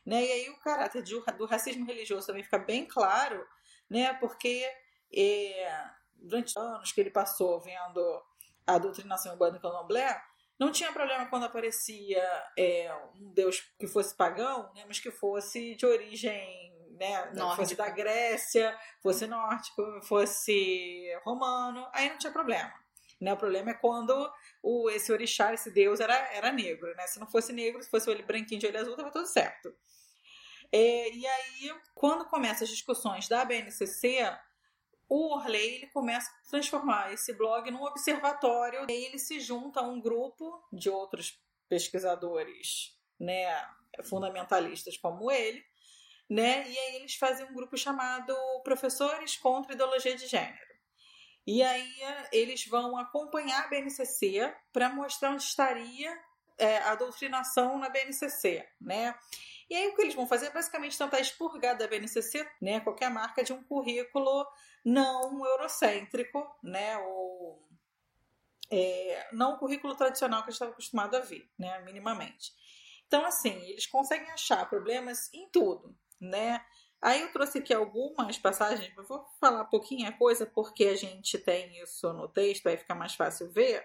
B: Né? E aí o caráter de- do racismo religioso também fica bem claro, né? porque é, durante os anos que ele passou vendo a doutrinação umbanda e candomblé, não tinha problema quando aparecia é, um deus que fosse pagão, né? mas que fosse de origem né,
A: Nórdico.
B: fosse da Grécia, fosse nórdico, fosse romano, aí não tinha problema. Né? O problema é quando o, esse orixá, esse deus, era, era negro. Né? Se não fosse negro, se fosse olho branquinho de olho azul, estava tudo certo. É, e aí, quando começam as discussões da BNCC, o Orley ele começa a transformar esse blog num observatório. E aí ele se junta a um grupo de outros pesquisadores né, fundamentalistas como ele, né? E aí eles fazem um grupo chamado Professores contra Ideologia de Gênero. E aí eles vão acompanhar a BNCC para mostrar onde estaria é, a doutrinação na BNCC, né? E aí o que eles vão fazer é basicamente tentar expurgar da BNCC, né, qualquer marca de um currículo não eurocêntrico, né, ou é, não o currículo tradicional que a gente estava acostumado a ver, né, minimamente. Então, assim, eles conseguem achar problemas em tudo, né? Aí eu trouxe aqui algumas passagens, vou falar pouquinha coisa porque a gente tem isso no texto, aí fica mais fácil ver,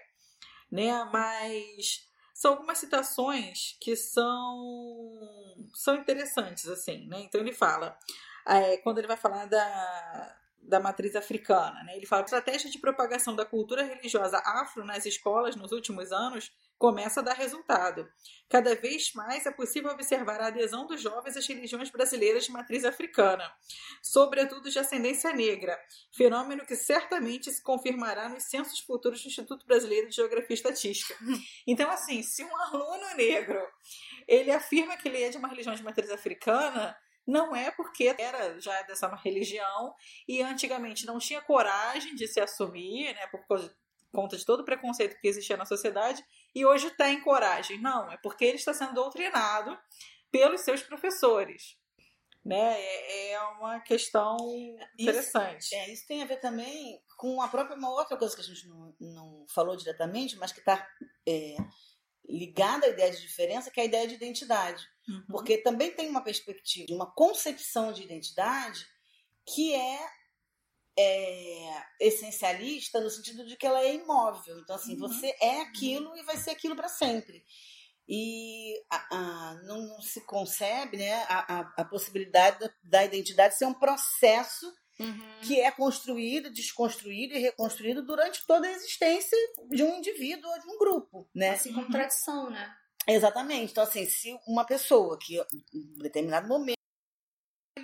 B: né? Mas são algumas citações que são, são interessantes, assim, né? Então ele fala, é, quando ele vai falar da, da matriz africana, né? Ele fala que a estratégia de propagação da cultura religiosa afro nas escolas nos últimos anos começa a dar resultado. Cada vez mais é possível observar a adesão dos jovens às religiões brasileiras de matriz africana, sobretudo de ascendência negra, fenômeno que certamente se confirmará nos censos futuros do Instituto Brasileiro de Geografia e Estatística. Então, assim, se um aluno negro ele afirma que ele é de uma religião de matriz africana, não é porque era já dessa religião e antigamente não tinha coragem de se assumir, né, por conta de todo o preconceito que existia na sociedade, e hoje tem coragem. Não, é porque ele está sendo doutrinado pelos seus professores. Né? É, é uma questão interessante.
C: É, isso tem a ver também com a própria uma outra coisa que a gente não, não falou diretamente, mas que está ligada à ideia de diferença, que é a ideia de identidade.
B: Uhum.
C: Porque também tem uma perspectiva, uma concepção de identidade que é, é, essencialista no sentido de que ela é imóvel. Então, assim,
B: Uhum.
C: você é aquilo e vai ser aquilo para sempre. E a- a- não, não se concebe né, a, a, a possibilidade da, da identidade ser um processo
A: Uhum.
C: que é construído, desconstruído e reconstruído durante toda a existência de um indivíduo ou de um grupo, né?
A: Assim como tradição, né?
C: Exatamente. Então, assim, se uma pessoa que em determinado momento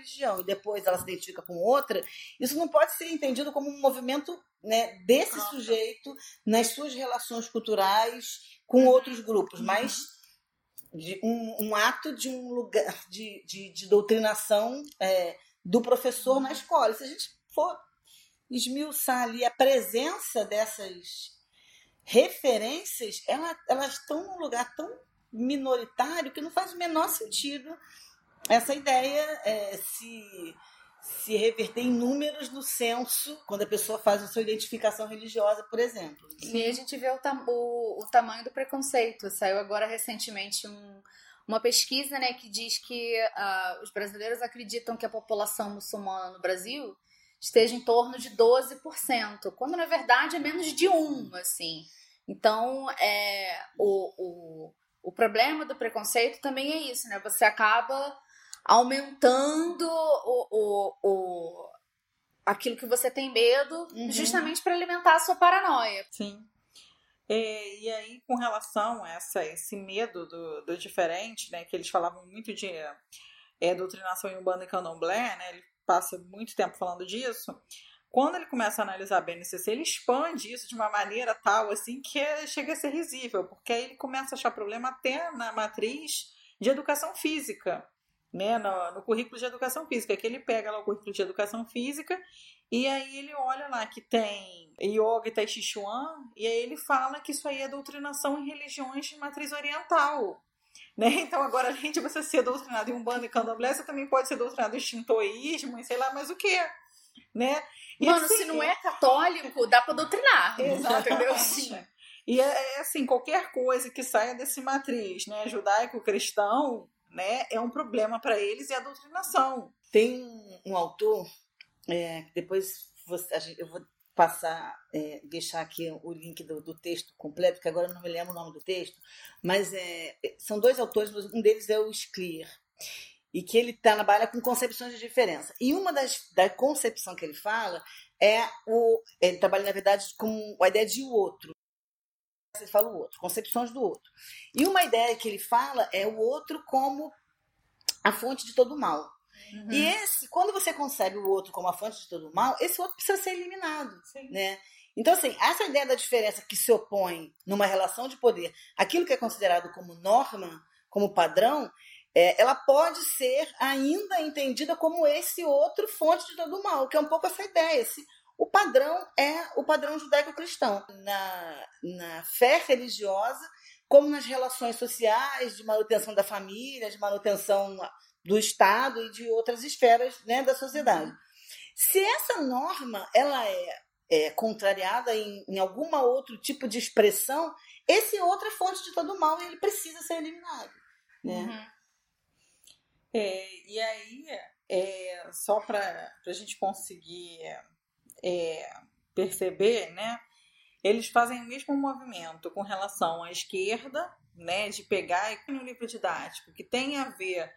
C: religião e depois ela se identifica com outra, isso não pode ser entendido como um movimento né, desse
A: Próprio.
C: sujeito nas suas relações culturais com outros grupos, mas de um, um ato de um lugar de, de, de doutrinação é, do professor na escola. Se a gente for esmiuçar ali a presença dessas referências, ela, elas estão num lugar tão minoritário que não faz o menor sentido essa ideia é, se, se reverter em números no censo quando a pessoa faz a sua identificação religiosa, por exemplo.
A: E a gente vê o, tam- o- o tamanho do preconceito. Saiu agora recentemente um- uma pesquisa né, que diz que ah, os brasileiros acreditam que a população muçulmana no Brasil esteja em torno de 12%, quando na verdade é menos de 1%. Assim. Então, é, o, o, o problema do preconceito também é isso, né? Você acaba aumentando o, o, o, aquilo que você tem medo
C: Uhum.
A: justamente para alimentar a sua paranoia.
B: Sim. É, e aí, com relação a essa, esse medo do, do diferente, né, que eles falavam muito de é, doutrinação em Umbanda e Candomblé, né, ele passa muito tempo falando disso, quando ele começa a analisar a BNCC, ele expande isso de uma maneira tal, assim, que chega a ser risível, porque aí ele começa a achar problema até na matriz de educação física, né, no, no currículo de educação física, que ele pega lá o currículo de educação física e aí ele olha lá que tem yoga e tai chi chuan, e aí ele fala que isso aí é doutrinação em religiões de matriz oriental. Né? Então, agora, além de você ser doutrinado em Umbanda e Candomblé, você também pode ser doutrinado em Shintoísmo e sei lá mais o quê. né?
A: E Mano, assim, se não é católico, dá pra doutrinar. Entendeu?
B: Sim. E é, é assim, qualquer coisa que saia desse matriz, né, judaico-cristão, né, é um problema para eles e a doutrinação.
C: Tem um, autor, é, depois você, eu vou passar, é, deixar aqui o link do, do, texto completo, que agora eu não me lembro o nome do texto, mas é, são dois autores, um deles é o Sclier, e que ele tá, trabalha com concepções de diferença. E uma das da concepção que ele fala é o ele trabalha na verdade com a ideia de o outro. Você fala o outro, concepções do outro. E uma ideia que ele fala é o outro como a fonte de todo mal. Uhum. E esse, quando você concebe o outro como a fonte de todo mal, esse outro precisa ser eliminado, Sim. né? Então, assim, essa ideia da diferença que se opõe numa relação de poder, aquilo que é considerado como norma, como padrão, é, ela pode ser ainda entendida como esse outro fonte de todo mal, que é um pouco essa ideia. Esse, o padrão é o padrão judaico-cristão. Na, na fé religiosa, como nas relações sociais, de manutenção da família, de manutenção do Estado e de outras esferas né, da sociedade. Se essa norma ela é, é contrariada em, em algum outro tipo de expressão, esse outro é fonte de todo mal e ele precisa ser eliminado. Né? Uhum.
B: É, e aí, é, só para a gente conseguir é, perceber, né, eles fazem o mesmo movimento com relação à esquerda, né, de pegar no livro didático que tem a ver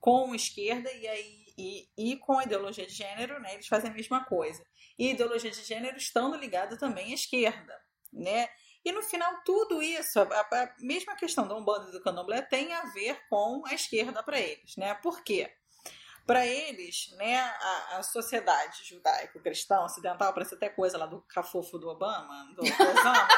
B: com esquerda e aí e, e com a ideologia de gênero, né, eles fazem a mesma coisa. E ideologia de gênero estando ligado também à esquerda, né? E no final, tudo isso, a, a mesma questão da Umbanda e do Candomblé tem a ver com a esquerda para eles, né? Por quê? Para eles, né, a, a sociedade judaico-cristã ocidental, parece até coisa lá do cafofo do Obama, do, do Osama.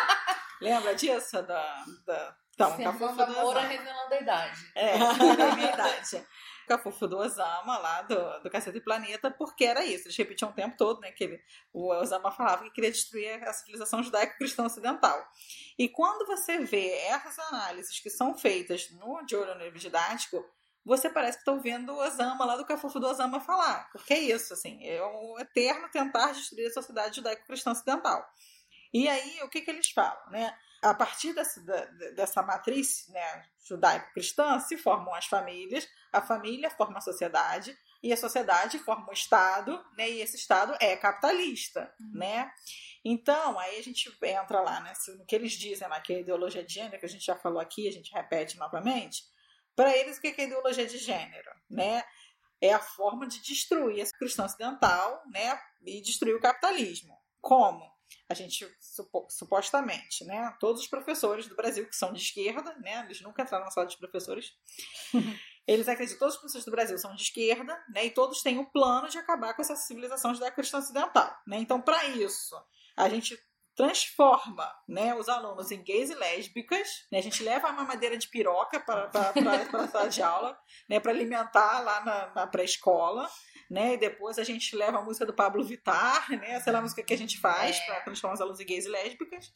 B: Lembra disso? Da, da,
A: então, Fernando Moura revelando a idade.
B: É, a minha idade. Cafufo do Osama, lá do, do Cacete Planeta, porque era isso. Eles repetiam o tempo todo, né? Que ele, o Osama falava que queria destruir a civilização judaico-cristã ocidental. E quando você vê essas análises que são feitas no De Olho no Didático, você parece que está ouvindo o Osama lá do Cafufo do Osama falar. Porque é isso, assim, é um eterno tentar destruir a sociedade judaico-cristã ocidental. E aí, o que, que eles falam, né? a partir dessa, dessa matriz né, judaico-cristã se formam as famílias, a família forma a sociedade e a sociedade forma o Estado, né, e esse Estado é capitalista, uhum. né? Então, aí a gente entra lá né, no que eles dizem lá, que é a ideologia de gênero, que a gente já falou aqui, a gente repete novamente. Para eles, o que é ideologia de gênero? Né? É a forma de destruir a cristã ocidental né, e destruir o capitalismo. Como? a gente supostamente, né, todos os professores do Brasil que são de esquerda, né, eles nunca entraram na sala de professores, eles acreditam que todos os professores do Brasil são de esquerda, né, e todos têm o plano de acabar com essa civilização judaico-cristã ocidental, né, então para isso a gente transforma né, os alunos em gays e lésbicas. Né, a gente leva a mamadeira de piroca para, a sala de aula, né, para alimentar lá na, na pré-escola né? E depois a gente leva a música do Pablo Vittar, né? Essa é a música que a gente faz é. para transformar os alunos em gays e lésbicas.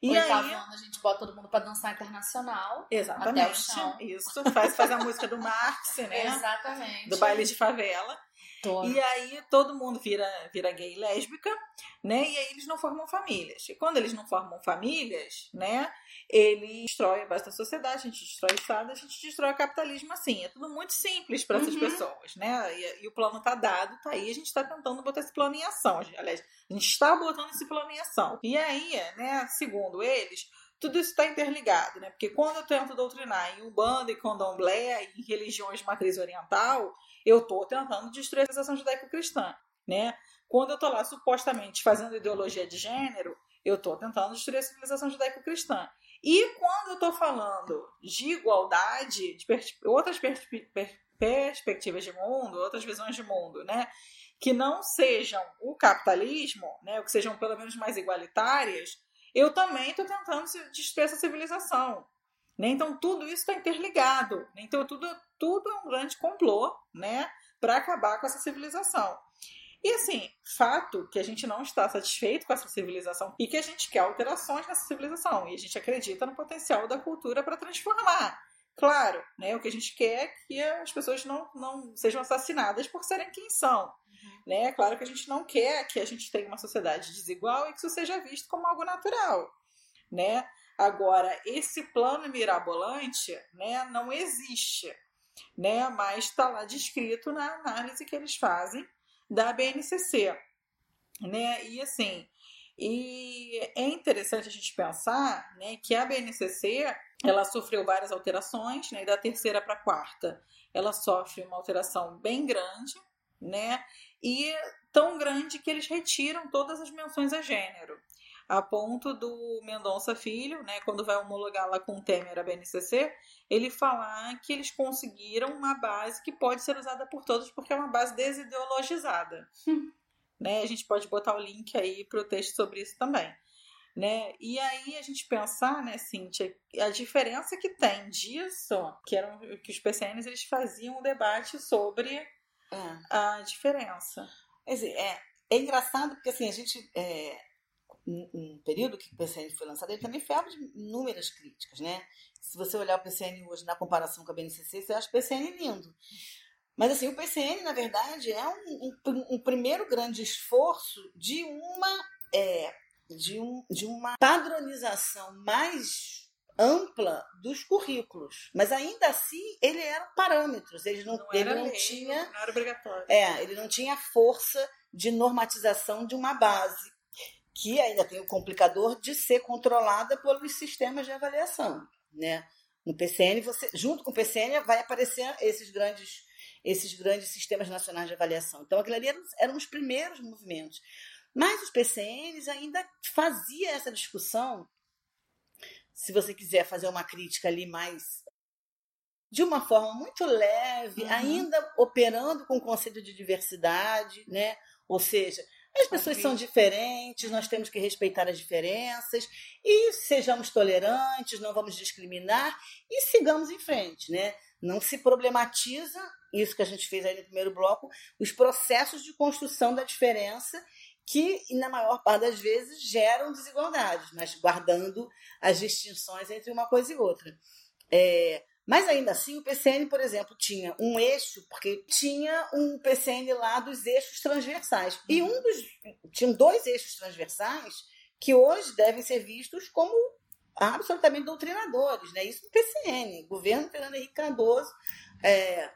A: E Oitavo aí, ano a gente bota todo mundo para dançar internacional.
B: Exatamente. Até o chão. Isso. Faz, faz a música do Marx, né?
A: Exatamente.
B: Do baile de favela. E aí todo mundo vira, vira gay e lésbica, né? E aí eles não formam famílias. E quando eles não formam famílias, né? Ele destrói a base da sociedade, a gente destrói o Estado, a gente destrói o capitalismo assim. É tudo muito simples para essas uhum. pessoas, né? E, e, o plano tá dado, tá aí, a gente está tentando botar esse plano em ação. Aliás, a gente está botando esse plano em ação. E aí, né, segundo eles, tudo isso está interligado, né? Porque quando eu tento doutrinar em Umbanda e Candomblé, em religiões de matriz oriental, eu estou tentando destruir a civilização judaico-cristã, né? Quando eu estou lá supostamente fazendo ideologia de gênero, eu estou tentando destruir a civilização judaico-cristã. E quando eu estou falando de igualdade, de outras pers per perspectivas de mundo, outras visões de mundo, né? Que não sejam o capitalismo, né? Ou que sejam pelo menos mais igualitárias, eu também estou tentando destruir essa civilização. Né? Então tudo isso está interligado. Né? Então tudo, tudo é um grande complô né? para acabar com essa civilização. E assim, fato que a gente não está satisfeito com essa civilização e que a gente quer alterações nessa civilização. E a gente acredita no potencial da cultura para transformar. Claro, né? O que a gente quer é que as pessoas não, não sejam assassinadas por serem quem são. Uhum. Né? Claro que a gente não quer que a gente tenha uma sociedade desigual e que isso seja visto como algo natural. Né? Agora, esse plano mirabolante né, não existe, né? mas está lá descrito na análise que eles fazem da BNCC. Né? E assim, e é interessante a gente pensar né, que a BNCC ela sofreu várias alterações, né, e da terceira para a quarta ela sofre uma alteração bem grande, né, e tão grande que eles retiram todas as menções a gênero, a ponto do Mendonça Filho, né, quando vai homologar lá com o Temer a BNCC, ele falar que eles conseguiram uma base que pode ser usada por todos porque é uma base desideologizada. Hum. Né? A gente pode botar o link aí para o texto sobre isso também. Né? E aí a gente pensar, né, Cíntia, a diferença que tem disso, que eram que os PCNs eles faziam um debate sobre é. a diferença.
C: É, é engraçado porque assim, a gente. É, um período que o PCN foi lançado, ele também foi alvo de inúmeras críticas, né? Se você olhar o PCN hoje na comparação com a BNCC, você acha o PCN lindo. Mas assim, o PCN, na verdade, é um, um, um primeiro grande esforço de uma, é, de, um, de uma padronização mais ampla dos currículos. Mas ainda assim, ele eram parâmetros. Ele não,
B: não
C: ele
B: não
C: lei, tinha.
B: Não era obrigatório.
C: É, ele não tinha força de normatização de uma base, que ainda tem o complicador de ser controlada pelos sistemas de avaliação. Né? No PCN, você, junto com o PCN, vai aparecer esses grandes esses grandes sistemas nacionais de avaliação. Então, aquilo ali eram, eram os primeiros movimentos. Mas os PCNs ainda fazia essa discussão, se você quiser fazer uma crítica ali mais de uma forma muito leve, uhum. ainda operando com o conceito de diversidade, né? Ou seja, as pessoas são diferentes, nós temos que respeitar as diferenças e sejamos tolerantes, não vamos discriminar e sigamos em frente, né? Não se problematiza isso que a gente fez aí no primeiro bloco, os processos de construção da diferença que, na maior parte das vezes, geram desigualdades, mas guardando as distinções entre uma coisa e outra. É, mas ainda assim, o PCN, por exemplo, tinha um eixo, porque tinha um PCN lá dos eixos transversais. E um dos. Tinham dois eixos transversais que hoje devem ser vistos como absolutamente doutrinadores, né? Isso no PCN, governo Fernando Henrique Cardoso, é,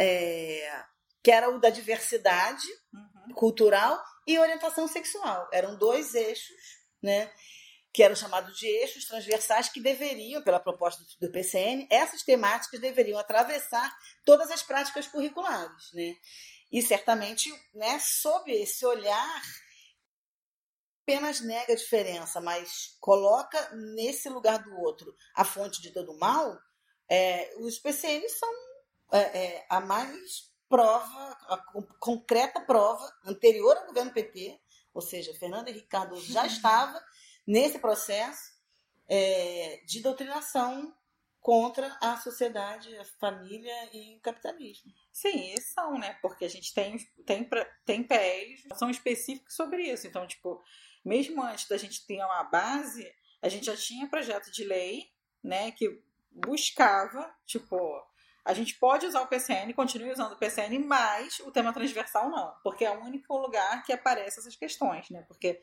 C: é, que era o da diversidade uhum. cultural e orientação sexual. Eram dois eixos, né? que eram chamados de eixos transversais que deveriam, pela proposta do PCN, essas temáticas deveriam atravessar todas as práticas curriculares, né? E certamente, né, sob esse olhar, apenas nega a diferença, mas coloca nesse lugar do outro a fonte de todo mal, é, os PCNs são é, é, a mais prova, a concreta prova anterior ao governo PT, ou seja, Fernando Henrique Cardoso já estava nesse processo é, de doutrinação contra a sociedade, a família e o capitalismo.
B: Sim, são, né? Porque a gente tem, tem, tem PLs que são específicos sobre isso. Então, tipo, mesmo antes da gente ter uma base, a gente já tinha projeto de lei, né, que buscava, tipo, a gente pode usar o PCN, continue usando o PCN, mas o tema transversal não, porque é o único lugar que aparece essas questões, né? Porque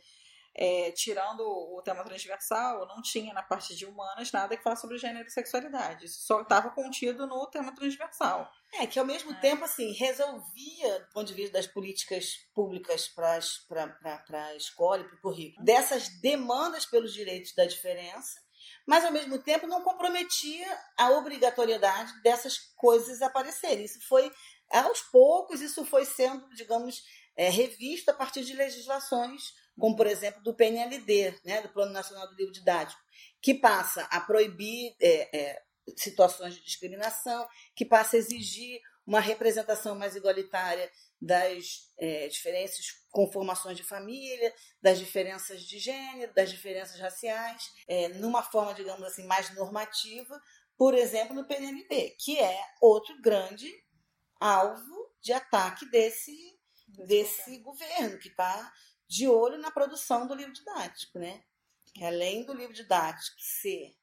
B: é, tirando o tema transversal, não tinha na parte de humanas nada que falasse sobre gênero e sexualidade. Isso só estava contido no tema transversal.
C: É, que ao mesmo é. tempo, assim, resolvia, do ponto de vista das políticas públicas para a escola e para o currículo, dessas demandas pelos direitos da diferença, mas ao mesmo tempo não comprometia a obrigatoriedade dessas coisas aparecerem. Isso foi, aos poucos, isso foi sendo, digamos, é, revisto a partir de legislações, como por exemplo do PNLD, né, do Plano Nacional do Livro Didático, que passa a proibir é, é, situações de discriminação, que passa a exigir uma representação mais igualitária das é, diferentes conformações de família, das diferenças de gênero, das diferenças raciais, é, numa forma, digamos assim, mais normativa, por exemplo, no PNLD, que é outro grande alvo de ataque desse, desse governo, que está de olho na produção do livro didático, né? Que além do livro didático ser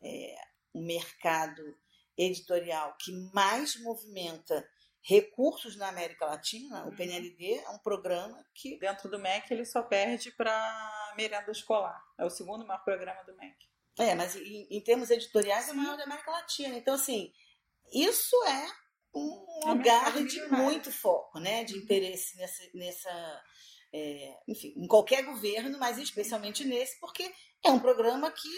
C: é, um mercado editorial que mais movimenta recursos na América Latina, o PNLD é um programa que.
B: Dentro do MEC, ele só perde para merenda escolar. É o segundo maior programa do MEC.
C: É, mas em, em termos editoriais é o maior da América Latina. Então, assim, isso é um
B: É
C: lugar de muito foco, né? De interesse nessa. nessa é, enfim, em qualquer governo, mas especialmente nesse, porque é um programa que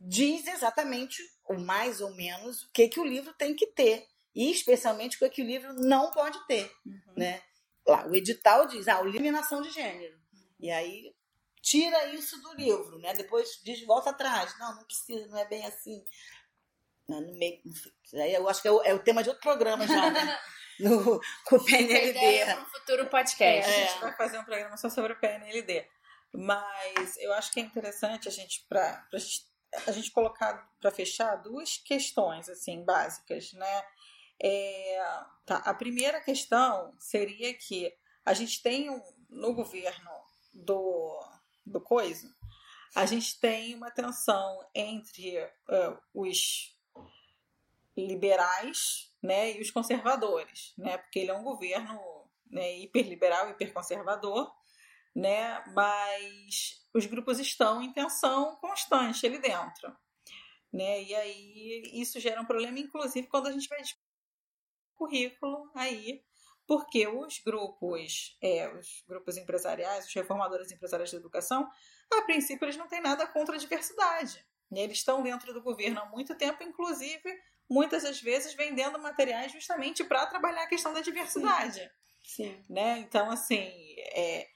C: diz exatamente, ou mais ou menos, o que, que o livro tem que ter. E especialmente o que, o livro não pode ter.
B: Uhum.
C: Né? Lá, o edital diz, ah, eliminação de gênero. E aí tira isso do livro, né? Depois diz, volta atrás. Não, não precisa, não é bem assim. Não, no meio, aí eu acho que é o, é o tema de outro programa já, né? No, com o
A: ideia
C: PNLD.
A: para um futuro
B: É,
A: podcast.
B: a gente vai fazer um programa só sobre o PNLD. Mas eu acho que é interessante a gente, pra, pra gente, a gente colocar, para fechar, duas questões assim básicas, né? É, tá, a primeira questão seria que a gente tem um, no governo do, do Coisa, a gente tem uma tensão entre eh, os liberais né, e os conservadores, né? Porque ele é um governo né, hiperliberal, hiperconservador, né? Mas os grupos estão em tensão constante ali dentro, né? E aí isso gera um problema, inclusive quando a gente vai currículo aí, porque os grupos, é, os grupos empresariais, os reformadores empresariais da educação, a princípio eles não têm nada contra a diversidade. né? Eles estão dentro do governo há muito tempo, inclusive muitas das vezes vendendo materiais justamente para trabalhar a questão da diversidade
C: Sim.
B: né? Então, assim, é...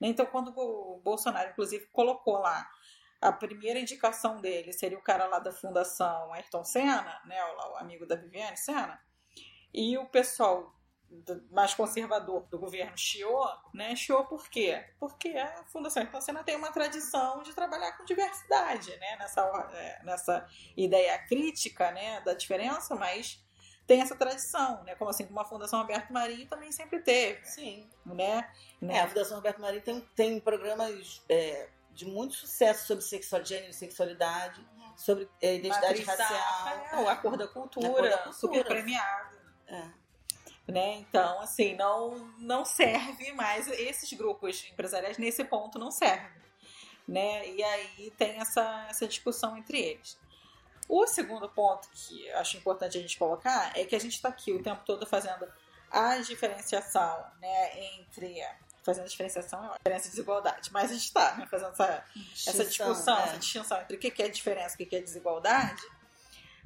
B: né? então quando o Bolsonaro, inclusive, colocou lá a primeira indicação dele seria o cara lá da Fundação Ayrton Senna, né? O amigo da Viviane Senna, e o pessoal mais conservador do governo chiou, né? Chiou por quê? Porque a Fundação Ayrton Senna tem uma tradição de trabalhar com diversidade, né? Nessa, é, nessa ideia crítica, né? Da diferença, mas tem essa tradição, né? Como assim, como a Fundação Alberto Marinho também sempre teve,
C: Sim.
B: né?
C: É, a Fundação Roberto Marinho tem, tem programas é, de muito sucesso sobre sexual, gênero e sexualidade, sobre é, identidade
B: Matriz
C: racial.
B: Rafael, a cor da cultura,
C: A Cor da Cultura.
B: super premiado.
C: É.
B: Né? Então, assim, não, não serve mais esses grupos empresariais nesse ponto não servem. Né? E aí tem essa, essa discussão entre eles. O segundo ponto que eu acho importante a gente colocar é que a gente está aqui o tempo todo fazendo a diferenciação né, entre. Fazendo a diferenciação é uma diferença de desigualdade, mas a gente está né, fazendo essa, essa discussão,
C: é.
B: essa distinção entre o que é diferença e o que que é desigualdade,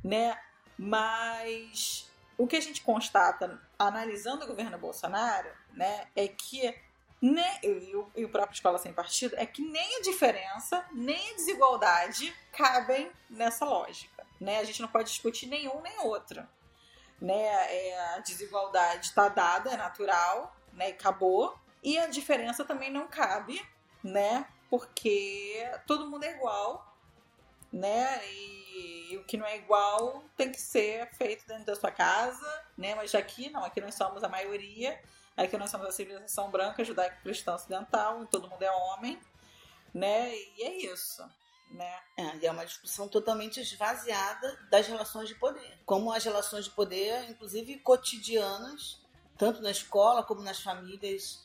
B: né? Mas o que a gente constata analisando o governo Bolsonaro, né, é que né, e, o, e o próprio Escola Sem Partido é que nem a diferença, nem a desigualdade cabem nessa lógica, né? A gente não pode discutir nenhum nem outro, né? É, a desigualdade está dada, é natural, né? Acabou. E a diferença também não cabe, né? Porque todo mundo é igual, né? E, e o que não é igual tem que ser feito dentro da sua casa, né? Mas aqui não, aqui nós somos a maioria, aqui nós somos a civilização branca, judaico-cristã ocidental, e todo mundo é homem, né? E é isso, né?
C: É, e é uma discussão totalmente esvaziada das relações de poder. Como as relações de poder, inclusive cotidianas, tanto na escola como nas famílias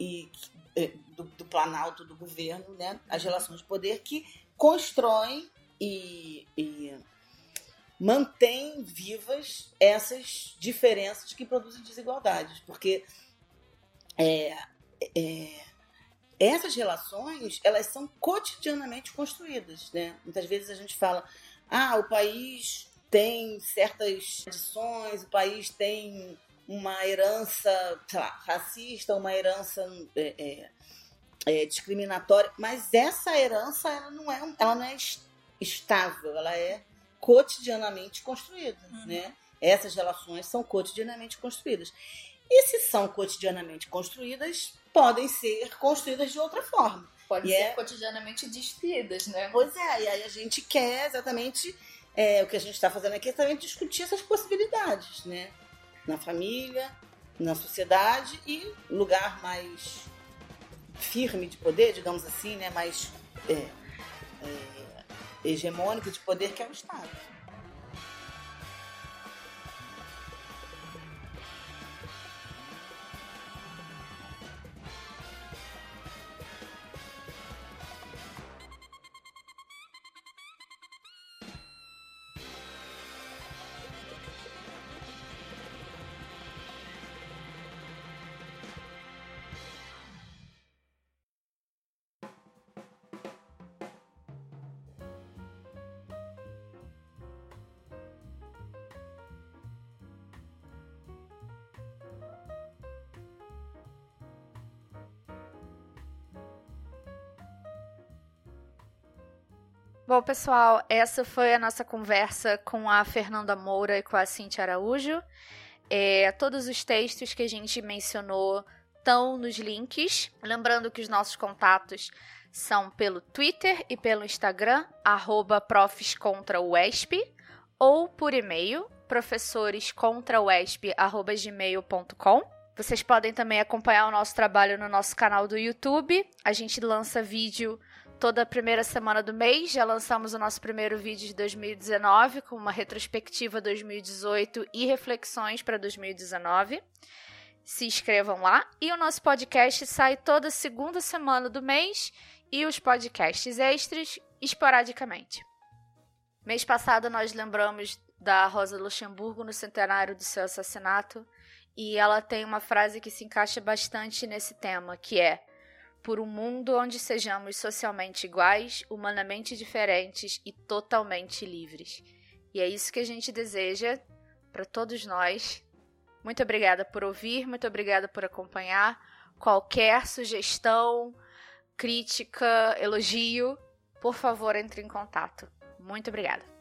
C: e eh, do, do planalto do governo, né? As relações de poder que constroem e, e mantêm vivas essas diferenças que produzem desigualdades, porque é, é, essas relações elas são cotidianamente construídas, né? Muitas vezes a gente fala, ah, o país tem certas tradições, o país tem uma herança, lá, racista, uma herança é, é, é, discriminatória, mas essa herança ela não é, ela não é estável, ela é cotidianamente construída, né? Essas relações são cotidianamente construídas. E se são cotidianamente construídas, podem ser construídas de outra forma.
A: Podem ser
C: é-
A: cotidianamente despidas, né?
C: Pois é, e aí a gente quer exatamente é, o que a gente está fazendo aqui é também discutir essas possibilidades, né? Na família, na sociedade e lugar mais firme de poder, digamos assim, né? Mais é, é, hegemônico de poder que é o Estado.
A: Bom, pessoal, essa foi a nossa conversa com a Fernanda Moura e com a Cintia Araújo. É, todos os textos que a gente mencionou estão nos links. Lembrando que os nossos contatos são pelo Twitter e pelo Instagram, arroba ou por e-mail, professorescontrauesp.gmail.com. Vocês podem também acompanhar o nosso trabalho no nosso canal do YouTube. A gente lança vídeo toda a primeira semana do mês. Já lançamos o nosso primeiro vídeo de 2019 com uma retrospectiva 2018 e reflexões para 2019. Se inscrevam lá. E o nosso podcast sai toda segunda semana do mês e os podcasts extras esporadicamente. Mês passado nós lembramos da Rosa Luxemburgo no centenário do seu assassinato e ela tem uma frase que se encaixa bastante nesse tema, que é por um mundo onde sejamos socialmente iguais, humanamente diferentes e totalmente livres. E é isso que a gente deseja para todos nós. Muito obrigada por ouvir, muito obrigada por acompanhar. Qualquer sugestão, crítica, elogio, por favor, entre em contato. Muito obrigada.